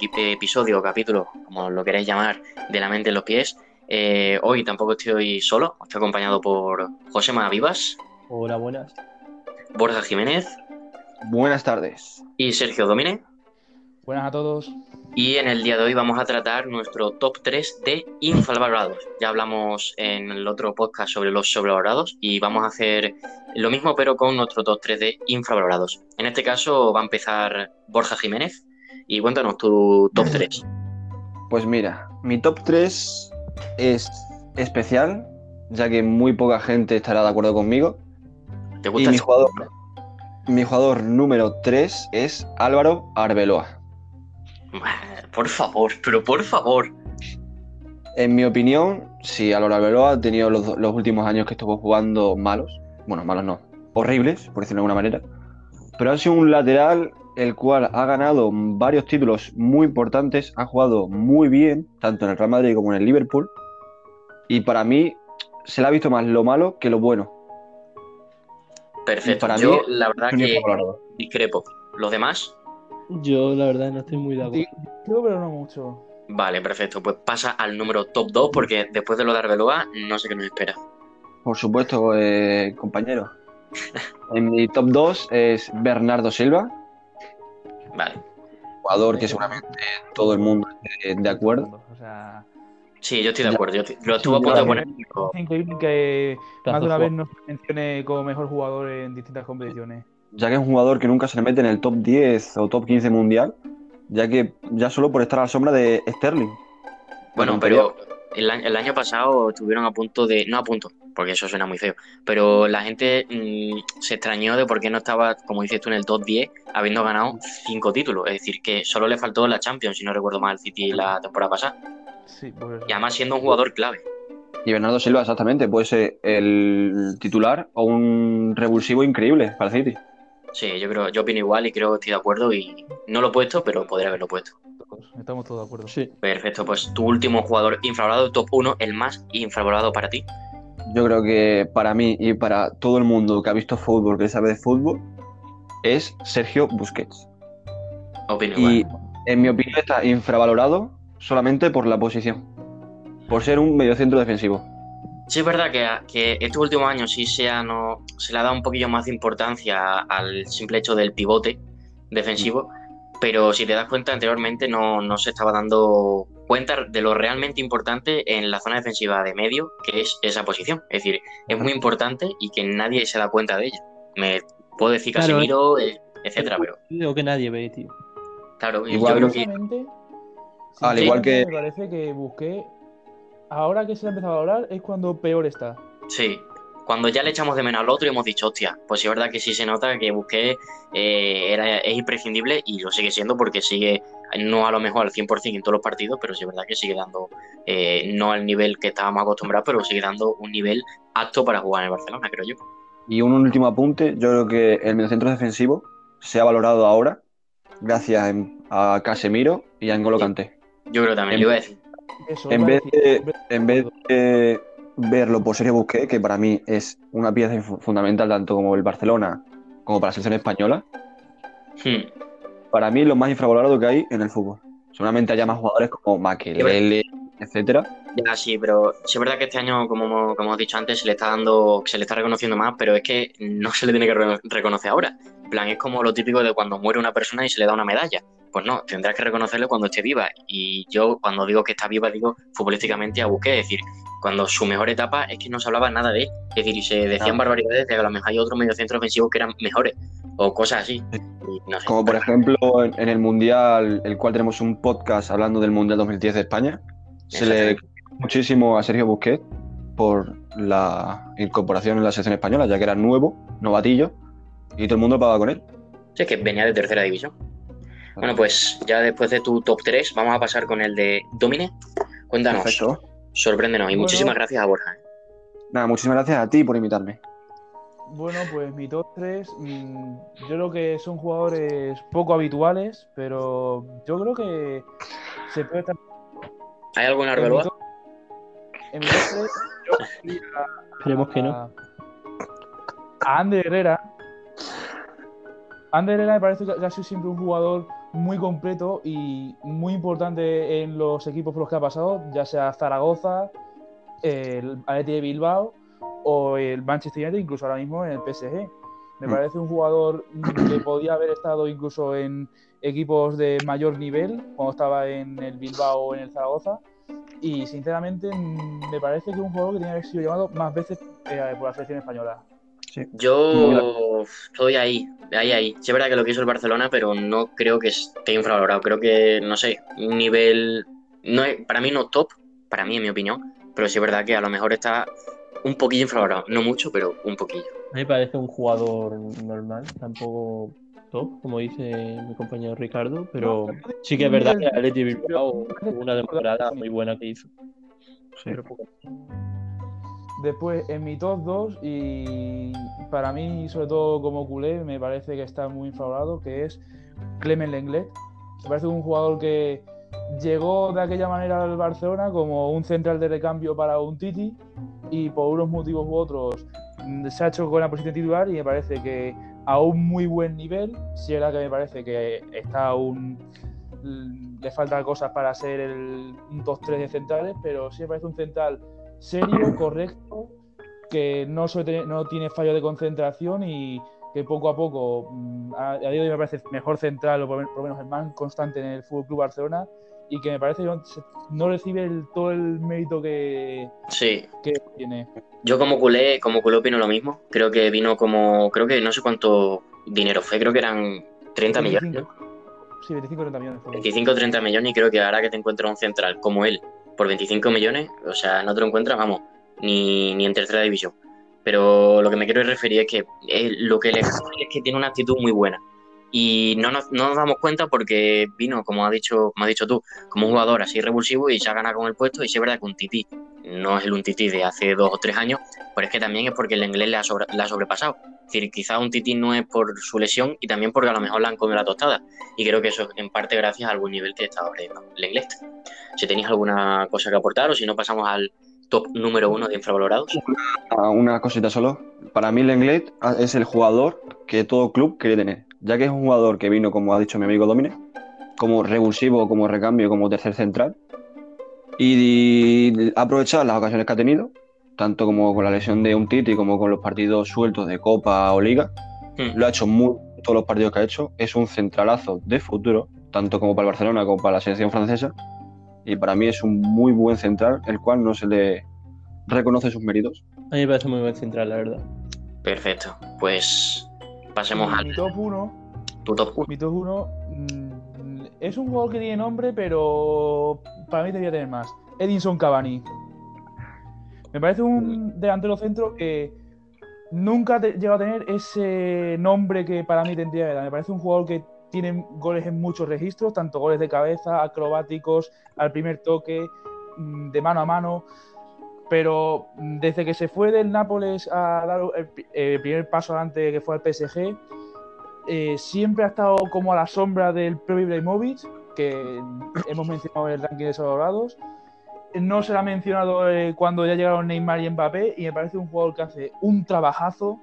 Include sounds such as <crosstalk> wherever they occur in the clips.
episodio o capítulo, como lo queráis llamar, de La mente en los pies. Eh, hoy tampoco estoy solo, estoy acompañado por José Vivas. Hola, buenas. Borja Jiménez. Buenas tardes. Y Sergio Domine. Buenas a todos. Y en el día de hoy vamos a tratar nuestro top 3 de infravalorados. Ya hablamos en el otro podcast sobre los sobrevalorados y vamos a hacer lo mismo pero con nuestro top 3 de infravalorados. En este caso va a empezar Borja Jiménez y cuéntanos tu top <laughs> 3. Pues mira, mi top 3 es especial, ya que muy poca gente estará de acuerdo conmigo. ¿Te gusta y mi jugador, mi jugador número 3 es Álvaro Arbeloa. <laughs> Por favor, pero por favor. En mi opinión, sí, Álvaro Arbeloa ha tenido los, últimos años que estuvo jugando malos. Bueno, malos no, horribles, por decirlo de alguna manera. Pero ha sido un lateral el cual ha ganado varios títulos muy importantes, ha jugado muy bien, tanto en el Real Madrid como en el Liverpool. Y para mí se le ha visto más lo malo que lo bueno. Perfecto. Para Yo, la verdad que discrepo. ¿Los demás? Yo, la verdad, no estoy muy de acuerdo. Creo, pero no mucho. Vale, perfecto. Pues pasa al número top 2, porque después de lo de Arbeloa, no sé qué nos espera. Por supuesto, eh, compañero. <laughs> en mi top 2 es Bernardo Silva. Vale. Jugador que seguramente todo el mundo esté de acuerdo. Sí, yo estoy de acuerdo. Yo lo estuve a punto de poner. Es increíble que más de una vez nos mencione como mejor jugador en distintas competiciones ya que es un jugador que nunca se le mete en el top 10 o top 15 mundial, ya que ya solo por estar a la sombra de Sterling. Bueno, pero el, año pasado estuvieron a punto de, no a punto, porque eso suena muy feo, pero la gente mm, se extrañó de por qué no estaba, como dices tú, en el top 10, habiendo ganado 5 títulos. Es decir, que solo le faltó la Champions, si no recuerdo mal, el City la temporada pasada. Sí, pues... Y además siendo un jugador clave. Y Bernardo Silva, exactamente, puede ser el titular o un revulsivo increíble para el City. Sí, yo creo, yo opino igual y creo que estoy de acuerdo y no lo he puesto, pero podría haberlo puesto. Estamos todos de acuerdo. Sí. Perfecto, pues tu último jugador infravalorado, top 1, el más infravalorado para ti. Yo creo que para mí y para todo el mundo que ha visto fútbol, que sabe de fútbol, es Sergio Busquets. Opino y en mi opinión está infravalorado solamente por la posición, por ser un mediocentro defensivo. Sí, es verdad que, que estos últimos años sí se, no, se le ha dado un poquillo más de importancia al simple hecho del pivote defensivo, pero si te das cuenta, anteriormente no, no, se estaba dando cuenta de lo realmente importante en la zona defensiva de medio, que es esa posición. Es decir, es muy importante y que nadie se da cuenta de ella. Me puedo decir Casemiro, eh, etcétera, pero. Digo que nadie ve, tío. Claro, igual, yo creo que. Al igual que. Me parece que busqué ahora que se ha empezado a hablar es cuando peor está. Sí, cuando ya le echamos de menos al otro y hemos dicho, hostia, pues es verdad que sí se nota que Busqué eh, era, es imprescindible y lo sigue siendo porque sigue, no a lo mejor al 100% en todos los partidos, pero sí es verdad que sigue dando, eh, no al nivel que estábamos acostumbrados, pero sigue dando un nivel apto para jugar en el Barcelona, creo yo. Y un último apunte, yo creo que el mediocentro defensivo se ha valorado ahora gracias a Casemiro y a N'Golo Kanté. Yo creo también, lo iba a decir en, vez de, en vez de verlo por Sergio Busquets, que para mí es una pieza fundamental tanto como el Barcelona como para la selección española, hmm. para mí lo más infravalorado que hay en el fútbol. Seguramente haya más jugadores como Makelele, etcétera. Ya, sí, pero sí es verdad que este año, como, como hemos dicho antes, se le está dando, se le está reconociendo más, pero es que no se le tiene que reconocer ahora. En plan, es como lo típico de cuando muere una persona y se le da una medalla. Pues no, tendrás que reconocerle cuando esté viva. Y yo, cuando digo que está viva, digo futbolísticamente a Busquets. Es decir, cuando su mejor etapa es que no se hablaba nada de él. Es decir, y se decían barbaridades de que a lo mejor hay otros mediocentros ofensivos que eran mejores o cosas así. Como por ejemplo en, el Mundial, el cual tenemos un podcast hablando del Mundial 2010 de España, se le muchísimo a Sergio Busquets por la incorporación en la selección española, ya que era nuevo, novatillo, y todo el mundo pagaba con él. Sí, es que venía de tercera división. Bueno, pues ya después de tu top 3, vamos a pasar con el de Domine. Cuéntanos. Perfecto. Sorpréndenos. Y muchísimas gracias a Borja. ¿eh? Nada, muchísimas gracias a ti por invitarme. Bueno, pues mi top 3, mm, yo creo que son jugadores poco habituales, pero yo creo que se puede estar. ¿Hay algo en Arbeloa? En mi top 3, <laughs> Esperemos que no. A Ander Herrera, Ander Herrera me parece que ha sido siempre un jugador muy completo y muy importante en los equipos por los que ha pasado, ya sea Zaragoza, el Atleti de Bilbao o el Manchester United, incluso ahora mismo en el PSG. Me Mm. parece un jugador que podía haber estado incluso en equipos de mayor nivel, cuando estaba en el Bilbao o en el Zaragoza. Y sinceramente me parece que es un jugador que tenía que haber sido llamado más veces eh, por la selección española. Yo estoy ahí, ahí, ahí. Sí es verdad que lo que hizo el Barcelona, pero no creo que esté infravalorado. Creo que, no sé, un nivel... No es, para mí no top, para mí en mi opinión, pero sí es verdad que a lo mejor está un poquillo infravalorado. No mucho, pero un poquillo. A mí me parece un jugador normal, tampoco top, como dice mi compañero Ricardo, pero sí que es verdad que Atleti Bilbao una temporada muy buena que hizo. Sí. Pero poco. Después, en mi top 2, y para mí, sobre todo como culé, me parece que está muy infravalorado, que es Clement Lenglet. Me parece un jugador que llegó de aquella manera al Barcelona como un central de recambio para un Titi y por unos motivos u otros mm, se ha hecho con la posición titular y me parece que a un muy buen nivel, si era que me parece que está mm, le faltan cosas para ser el, un top 3 de centrales, pero sí me parece un central serio, correcto, que no, suele tener- no tiene fallo de concentración y que poco a poco, mm, a, a día de hoy me parece mejor central, o por, por lo menos el más constante en el Fútbol Club Barcelona, y que me parece que no, recibe el- todo el mérito que, Sí, que tiene. Yo como culé, como culé opino lo mismo. Creo que vino como, creo que no sé cuánto dinero fue, creo que eran 30 millones, ¿no? Sí, 25 30 millones. fue. 25 o 30 millones y creo que ahora que te encuentras un central como él por 25 millones, o sea, no te lo encuentras, vamos, ni, ni en tercera división. Pero lo que me quiero referir es que eh, lo que le es que tiene una actitud muy buena. Y no nos, no nos damos cuenta porque vino, como, ha dicho, como has dicho tú, como un jugador así revulsivo y se ha ganado con el puesto. Y sí es verdad que un tití no es el un tití de hace dos o tres años, pero es que también es porque el inglés le ha, sobra- le ha sobrepasado. Es decir, quizá un tití no es por su lesión y también porque a lo mejor le han comido la tostada. Y creo que eso es en parte gracias al buen nivel que está ahora el inglés. Si tenéis alguna cosa que aportar o si no pasamos al top número uno de infravalorados. Ah, Una cosita solo. Para mí, Lenglet es el jugador que todo club quiere tener. Ya que es un jugador que vino, como ha dicho mi amigo Domine, como revulsivo, como recambio, como tercer central. Y aprovechar las ocasiones que ha tenido, tanto como con la lesión de un Titi como con los partidos sueltos de Copa o Liga. Hmm. Lo ha hecho muy todos los partidos que ha hecho. Es un centralazo de futuro, tanto como para el Barcelona como para la selección francesa. Y para mí es un muy buen central, el cual no se le reconoce sus méritos. A mí me parece muy buen central, la verdad. Perfecto. Pues pasemos al mi top 1 tu top uno. Mi top 1 es un jugador que tiene nombre, pero para mí debería tener más. Edinson Cavani. Me parece un delantero centro que nunca te- llega a tener ese nombre que para mí tendría que dar. Me parece un jugador que tiene goles en muchos registros, tanto goles de cabeza, acrobáticos, al primer toque, mm, de mano a mano. Pero mm, desde que se fue del Nápoles a dar el, el primer paso adelante que fue al PSG, eh, siempre ha estado como a la sombra del propio Ibrahimovic, que hemos mencionado en el ranking de sobrevalorados. No se ha mencionado eh, cuando ya llegaron Neymar y Mbappé, y me parece un jugador que hace un trabajazo.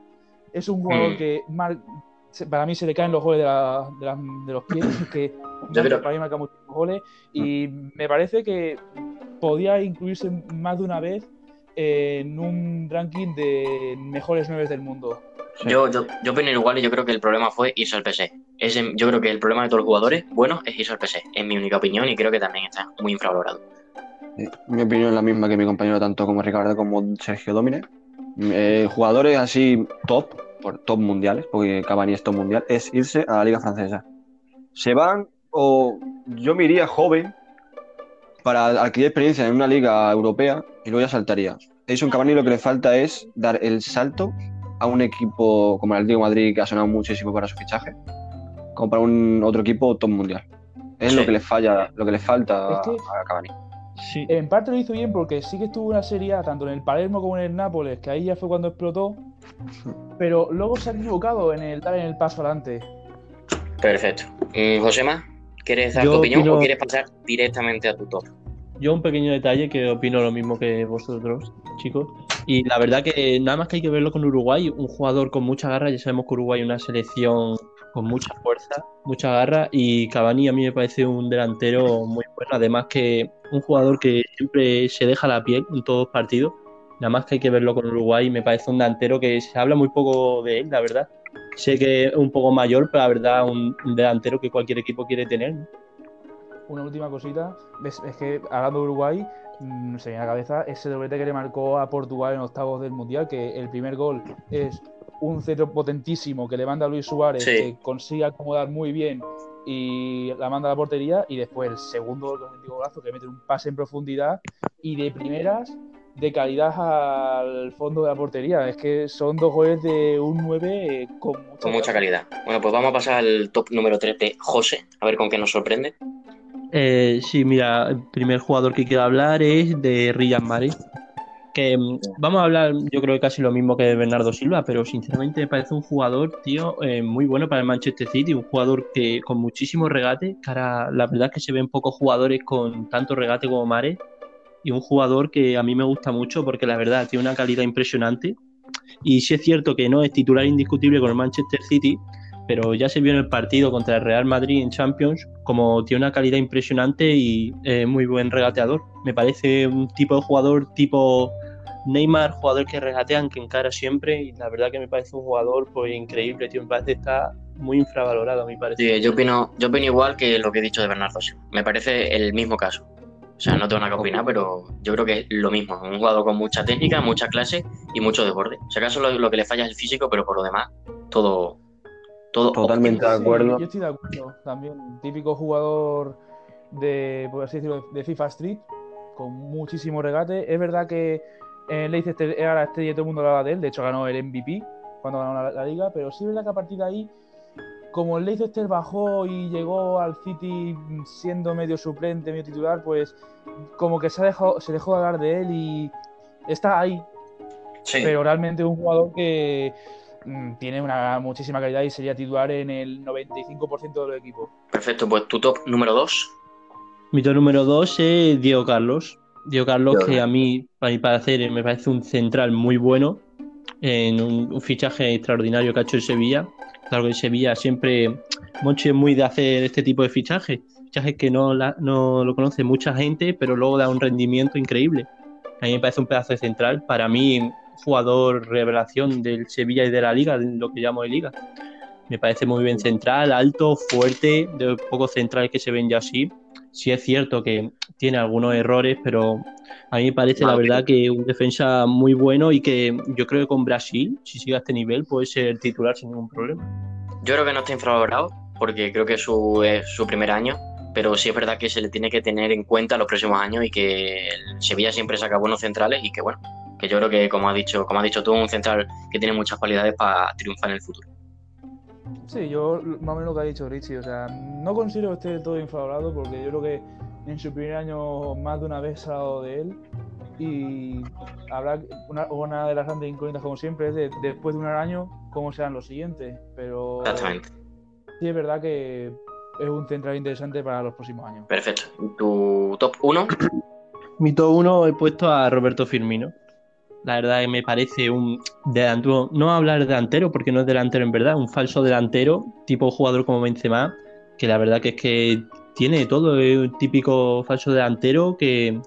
Es un jugador Mm. que mar- para mí se le caen los goles de, la- de la- de los pies, que creo- para mí marca muchos goles, y me parece que podía incluirse más de una vez en un ranking de mejores nueve del mundo. Sí. Yo, yo, yo opino igual y yo creo que el problema fue irse al PC. Ese, yo creo que el problema de todos los jugadores buenos es irse al PC. Es mi única opinión y creo que también está muy infravalorado. Mi opinión es la misma que mi compañero, tanto como Ricardo como Sergio Domine. Eh, jugadores así top, por top mundiales, porque Cavani es top mundial, es irse a la Liga Francesa. Se van, o yo me iría joven para adquirir experiencia en una liga europea y luego ya saltaría. Edison Cavani lo que le falta es dar el salto a un equipo como el Atlético de Madrid, que ha sonado muchísimo para su fichaje, como para un otro equipo top mundial. Es Sí. lo que le falla, lo que le falta Es que- a Cavani. Sí. En parte lo hizo bien porque sí que estuvo una serie A, tanto en el Palermo como en el Nápoles, que ahí ya fue cuando explotó, pero luego se ha equivocado en el dar en el paso adelante. Perfecto. Mm, Josema, ¿quieres dar Yo tu opinión opino- o quieres pasar directamente a tu top? Yo un pequeño detalle que opino lo mismo que vosotros, chicos. Y la verdad que nada más que hay que verlo con Uruguay, un jugador con mucha garra, ya sabemos que Uruguay es una selección con mucha fuerza, mucha garra y Cavani a mí me parece un delantero muy bueno, además que un jugador que siempre se deja la piel en todos los partidos, nada más que hay que verlo con Uruguay, me parece un delantero que se habla muy poco de él, la verdad. Sé que es un poco mayor, pero la verdad un, un delantero que cualquier equipo quiere tener. ¿no? Una última cosita, es, es que hablando de Uruguay, mm, se me viene a la cabeza ese doblete que le marcó a Portugal en octavos del Mundial, que el primer gol es un centro potentísimo que le manda a Luis Suárez, Sí. que consigue acomodar muy bien y la manda a la portería, y después el segundo gol, con el golazo, que mete un pase en profundidad y de primeras de calidad al fondo de la portería. Es que son dos goles de un 9 eh, con mucha, Con mucha calidad. Bueno, pues vamos a pasar al top número 3 de José, a ver con qué nos sorprende. Eh, sí, mira, el primer jugador que quiero hablar es de Riyad Mahrez. Que mm, vamos a hablar, yo creo que casi lo mismo que Bernardo Silva, pero sinceramente me parece un jugador, tío, eh, muy bueno para el Manchester City, un jugador que con muchísimo regate, ahora la verdad es que se ven pocos jugadores con tanto regate como Mahrez, y un jugador que a mí me gusta mucho porque la verdad tiene una calidad impresionante. Y sí es cierto que no es titular indiscutible con el Manchester City, pero ya se vio en el partido contra el Real Madrid en Champions como tiene una calidad impresionante y eh, muy buen regateador. Me parece un tipo de jugador tipo Neymar, jugador que regatean, que encara siempre y la verdad que me parece un jugador pues increíble, tío, me parece que está muy infravalorado, a mi parecer. Sí, yo opino, yo opino igual que lo que he dicho de Bernardo Silva. Me parece el mismo caso. O sea, no tengo nada que opinar, pero yo creo que es lo mismo. Un jugador con mucha técnica, mucha clase y mucho desborde. Si acaso lo, lo que le falla es el físico, pero por lo demás, todo. todo Totalmente óptimo. de acuerdo. Sí, yo estoy de acuerdo también. Típico jugador de, por así decirlo, de FIFA Street, con muchísimo regate. Es verdad que en Leicester era la estrella y todo el mundo hablaba de él. De hecho, ganó el MVP cuando ganó la, la liga. Pero sí es verdad que a partir de ahí, como el Leicester bajó y llegó al City siendo medio suplente, medio titular, pues como que se, ha dejado, se dejó de hablar de él y está ahí, Sí. pero realmente es un jugador que mm, tiene una muchísima calidad y sería titular en el 95% de los equipos. Perfecto, pues tu top número 2. Mi top número 2 es Diego Carlos. Diego Carlos, que a mí, para mi parecer, me parece un central muy bueno, en un, un fichaje extraordinario que ha hecho el Sevilla. Claro que el Sevilla siempre, Monchi es muy de hacer este tipo de fichajes, fichajes que no, la- no lo conoce mucha gente, pero luego da un rendimiento increíble. A mí me parece un pedazo de central. Para mí, jugador revelación del Sevilla y de la Liga, de lo que llamo de Liga. Me parece muy bien central, alto, fuerte, de pocos centrales que se ven ya así. Sí es cierto que tiene algunos errores, pero a mí me parece la verdad que un defensa muy bueno y que yo creo que con Brasil, si sigue a este nivel, puede ser titular sin ningún problema. Yo creo que no está infravalorado, porque creo que su, es su primer año, pero sí es verdad que se le tiene que tener en cuenta los próximos años y que el Sevilla siempre saca buenos centrales y que bueno, que yo creo que como has dicho, como has dicho tú, un central que tiene muchas cualidades para triunfar en el futuro. Sí, yo más o menos lo que ha dicho Richie, o sea, no considero que esté del todo infravalorado porque yo creo que en su primer año más de una vez ha hablado de él y habrá una, una de las grandes incógnitas como siempre es de, después de un año cómo serán los siguientes, pero Exactamente. sí es verdad que es un central interesante para los próximos años. Perfecto. Tu top 1, Mi top 1 he puesto a Roberto Firmino. La verdad que me parece un delantero, no hablar de delantero porque no es delantero en verdad, un falso delantero, tipo jugador como Benzema, que la verdad que es que tiene todo, es un típico falso delantero que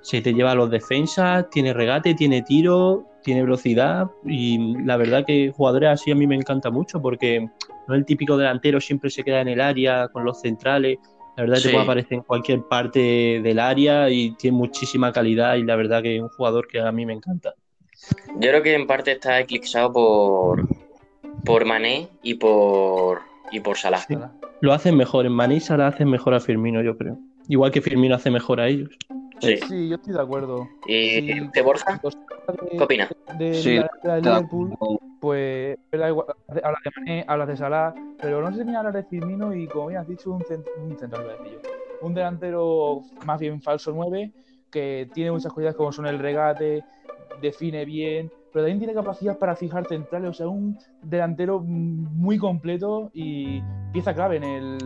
se te lleva a los defensas, tiene regate, tiene tiro, tiene velocidad y la verdad que jugadores así a mí me encanta mucho porque no es el típico delantero, siempre se queda en el área con los centrales, la verdad Sí. te puede aparecer en cualquier parte del área y tiene muchísima calidad y la verdad que es un jugador que a mí me encanta. yo creo que en parte está eclipsado por, por Mané y por, y por Salah. Sí. Lo hacen mejor, en Mané y Salah hacen mejor a Firmino, yo creo. Igual que Firmino hace mejor a ellos. Sí. Sí, yo estoy de acuerdo. ¿Y Sí. usted, Borja? ¿Qué opina? de, Sí, la, de la Está- Liverpool, pues hablas de Mané, hablas de Salah, pero no sé si hablar de Firmino y como bien has dicho, un, cent- un central. Un delantero más bien falso 9 que tiene muchas cualidades como son el regate, define bien, pero también tiene capacidad para fijar centrales, o sea, un delantero muy completo y pieza clave en el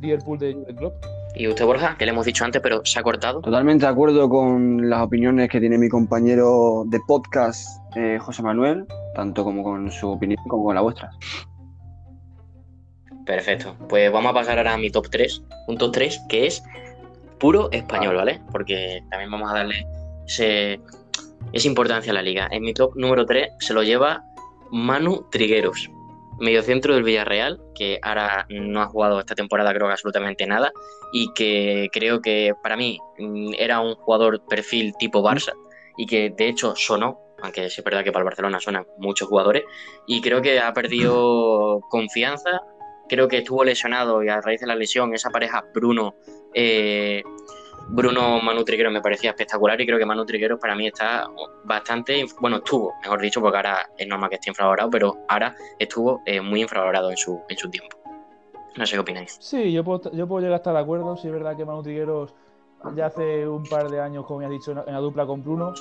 Liverpool de Jurgen Klopp. ¿Y usted, Borja? Que le hemos dicho antes, pero se ha cortado. Totalmente de acuerdo con las opiniones que tiene mi compañero de podcast, eh, José Manuel, tanto como con su opinión como con la vuestra. Perfecto. Pues vamos a pasar ahora a mi top 3. Un top 3 que es puro español, ¿vale? Porque también vamos a darle ese, esa importancia a la liga. En mi top número 3 se lo lleva Manu Trigueros, mediocentro del Villarreal, que ahora no ha jugado esta temporada creo que absolutamente nada, y que creo que para mí mm, era un jugador perfil tipo Barça, y que de hecho sonó, aunque es verdad que para el Barcelona suenan muchos jugadores, y creo que ha perdido <laughs> confianza, creo que estuvo lesionado y a raíz de la lesión esa pareja Bruno... Eh, Bruno Manu Trigueros me parecía espectacular y creo que Manu Trigueros para mí está bastante, bueno, estuvo, mejor dicho, porque ahora es normal que esté infravalorado, pero ahora estuvo eh, muy infravalorado en su, en su tiempo. No sé qué opináis. Sí, yo puedo, yo puedo llegar a estar de acuerdo. Si es verdad que Manu Trigueros ya hace un par de años, como ya has dicho, en la dupla con Bruno,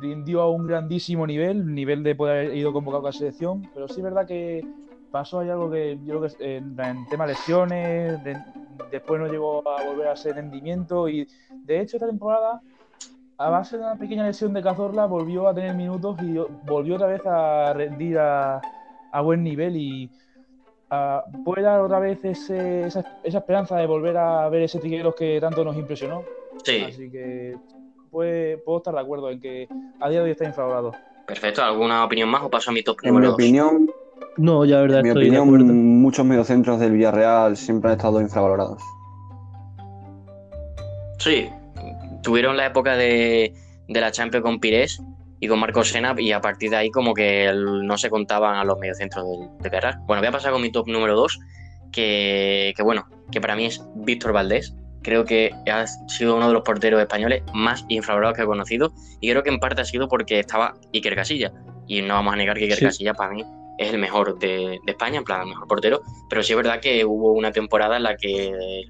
rindió a un grandísimo nivel, nivel de poder haber ido convocado a la selección, pero sí es verdad que pasó ahí algo que yo creo que en, en tema lesiones, después no llegó a volver a ser rendimiento y de hecho esta temporada a base de una pequeña lesión de Cazorla volvió a tener minutos y volvió otra vez a rendir a, buen nivel y puede dar otra vez ese, esa, esperanza de volver a ver ese Trigueros que tanto nos impresionó. Sí. Así que puedo estar de acuerdo en que a día de hoy está infravalorado. Perfecto, ¿alguna opinión más o paso a mi top En mi opinión, no, ya verdad. En mi opinión, muchos mediocentros del Villarreal siempre han estado infravalorados. Sí, tuvieron la época de, la Champions con Pires y con Marcos Sena y a partir de ahí como que no se contaban a los mediocentros del, de Villarreal. Bueno, voy a pasar con mi top número 2, que, que bueno, que para mí es Víctor Valdés. Creo que ha sido uno de los porteros españoles más infravalorados que he conocido y creo que en parte ha sido porque estaba Iker Casilla. Y no vamos a negar que Iker Casilla para mí es el mejor de, España, en plan, el mejor portero, pero sí es verdad que hubo una temporada en la que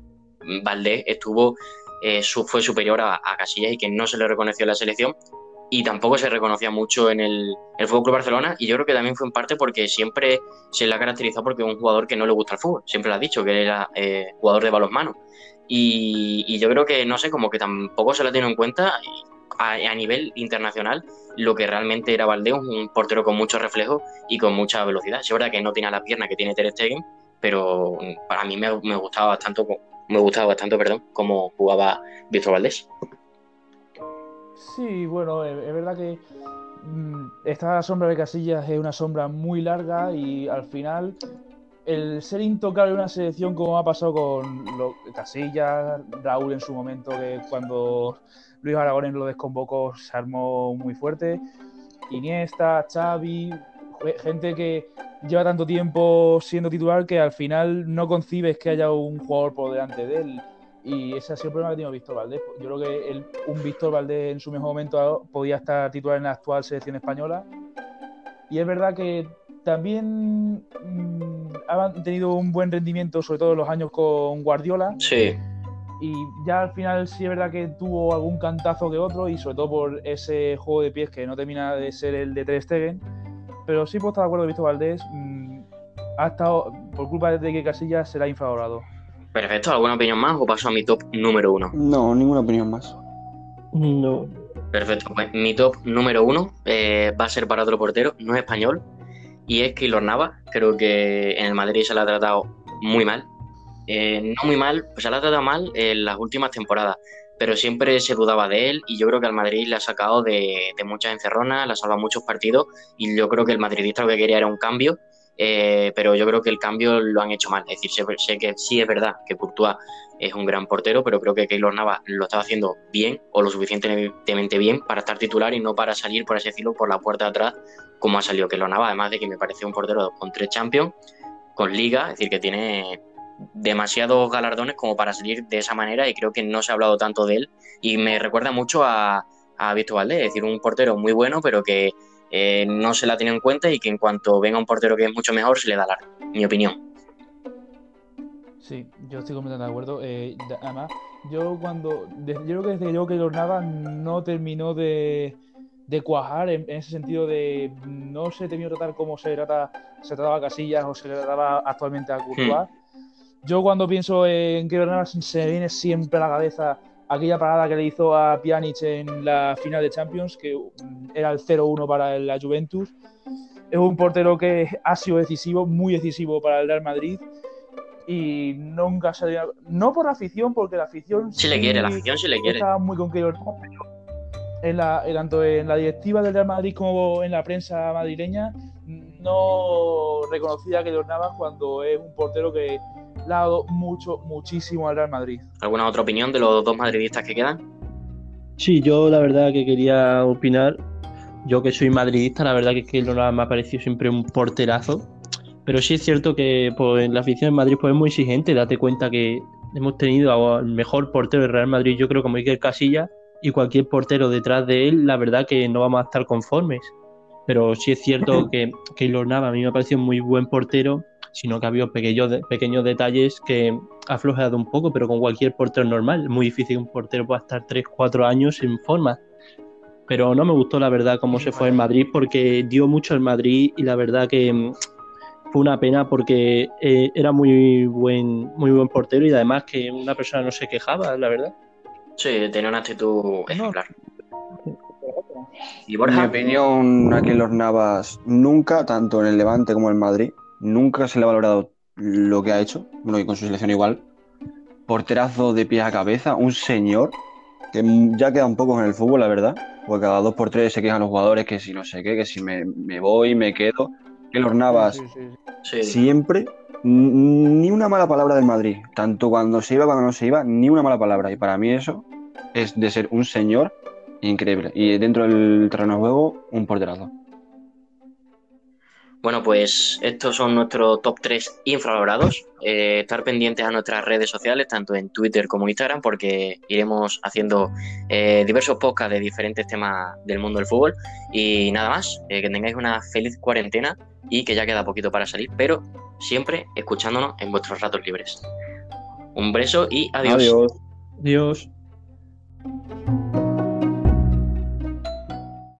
Valdés estuvo, eh, fue superior a, Casillas y que no se le reconoció en la selección y tampoco se reconocía mucho en el, el Fútbol Club Barcelona y yo creo que también fue en parte porque siempre se le ha caracterizado porque es un jugador que no le gusta el fútbol, siempre lo ha dicho, que era eh, jugador de balonmano y, yo creo que, no sé, como que tampoco se ha tenido en cuenta a, nivel internacional lo que realmente era Valdés, un portero con mucho reflejo y con mucha velocidad. Es verdad que no tiene la pierna que tiene Ter Stegen, pero para mí me, gustaba bastante, me gustaba bastante, perdón, cómo jugaba Víctor Valdés. Sí, bueno, es, verdad que mm, esta sombra de Casillas es una sombra muy larga y al final el ser intocable en una selección como ha pasado con Casillas, Raúl en su momento, que cuando Luis Aragonés lo desconvocó, se armó muy fuerte. Iniesta, Xavi, gente que lleva tanto tiempo siendo titular que al final no concibes que haya un jugador por delante de él. Y ese ha sido el problema que tiene Víctor Valdés. Yo creo que un Víctor Valdés en su mejor momento podía estar titular en la actual selección española. Y es verdad que también mm, han tenido un buen rendimiento, sobre todo en los años con Guardiola. Sí y ya al final sí es verdad que tuvo algún cantazo que otro y sobre todo por ese juego de pies que no termina de ser el de Ter Stegen, pero sí puedo estar de acuerdo, Visto Valdés mm, ha estado, por culpa de que Casillas será infravalorado. Perfecto, ¿alguna opinión más o paso a mi top número uno? No, ninguna opinión más. No. Perfecto, pues mi top número uno eh, va a ser para otro portero, no es español, y es Keylor Nava. Creo que en el Madrid se le ha tratado muy mal, eh, no muy mal, pues se la ha tratado mal en las últimas temporadas, pero siempre se dudaba de él y yo creo que al Madrid le ha sacado de, muchas encerronas, le ha salvado muchos partidos y yo creo que el madridista lo que quería era un cambio, eh, pero yo creo que el cambio lo han hecho mal. Es decir, sé, que sí es verdad que Courtois es un gran portero, pero creo que Keylor Nava lo estaba haciendo bien o lo suficientemente bien para estar titular y no para salir, por así decirlo, por la puerta de atrás como ha salido Keylor Nava, además de que me parece un portero con tres Champions, con Liga, es decir, que tiene demasiados galardones como para salir de esa manera y creo que no se ha hablado tanto de él y me recuerda mucho a, a Víctor Valdés, es decir, un portero muy bueno pero que eh, no se la tiene en cuenta y que en cuanto venga un portero que es mucho mejor se le da la mi opinión. Sí, yo estoy completamente de acuerdo. Eh, además, yo cuando, yo creo que desde yo que Nava no terminó de, de cuajar en, ese sentido de no se terminó tratar como se trata se trataba a Casillas o se trataba actualmente a Courtois. Hmm. Yo cuando pienso en Keylor Navas se me viene siempre a la cabeza aquella parada que le hizo a Pjanic en la final de Champions, que era el 0-1 para la Juventus. Es un portero que ha sido decisivo, muy decisivo para el Real Madrid y nunca salía. No por la afición, porque la afición. Si le quiere, la afición si le quiere. Estaba muy con Keylor pero en la, en- tanto en la directiva del Real Madrid como en la prensa madrileña no reconocía a Keylor Navas cuando es un portero que le ha dado mucho, muchísimo al Real Madrid. ¿Alguna otra opinión de los dos madridistas que quedan? Sí, yo la verdad que quería opinar. Yo que soy madridista, la verdad que Keylor Navas me ha parecido siempre un porterazo. Pero sí es cierto que pues, la afición en Madrid pues, es muy exigente. Date cuenta que hemos tenido al mejor portero del Real Madrid, yo creo, como Iker Casilla, y cualquier portero detrás de él, la verdad que no vamos a estar conformes. Pero sí es cierto que Keylor Navas a mí me ha parecido muy buen portero, sino que ha habido pequeños, de- pequeños detalles que ha flojeado un poco, pero con cualquier portero normal. Es muy difícil que un portero pueda estar 3-4 años en forma. Pero no me gustó la verdad cómo se fue en Madrid porque dio mucho el Madrid y la verdad que mm, fue una pena porque eh, era muy buen, muy buen portero y además que una persona no se quejaba, la verdad. Sí, tenía una actitud ejemplar. ¿Y En mi Borja? opinión, a Keylor Navas nunca, tanto en el Levante como en el Madrid, nunca se le ha valorado lo que ha hecho, bueno, y con su selección igual. Porterazo de pies a cabeza, un señor que ya quedan pocos en el fútbol, la verdad, porque cada dos por tres se quejan los jugadores que si no sé qué, que si me, me voy, me quedo. Navas Sí, sí, sí. Sí. siempre, ni una mala palabra del Madrid, tanto cuando se iba, cuando no se iba, ni una mala palabra. Y para mí eso es de ser un señor increíble. Y dentro del terreno de juego, un porterazo. Bueno, pues estos son nuestros top 3 infravalorados. Eh, estar pendientes a nuestras redes sociales, tanto en Twitter como Instagram, porque iremos haciendo eh, diversos podcasts de diferentes temas del mundo del fútbol. Y nada más, eh, que tengáis una feliz cuarentena y que ya queda poquito para salir, pero siempre escuchándonos en vuestros ratos libres. Un beso y adiós. Adiós. Adiós.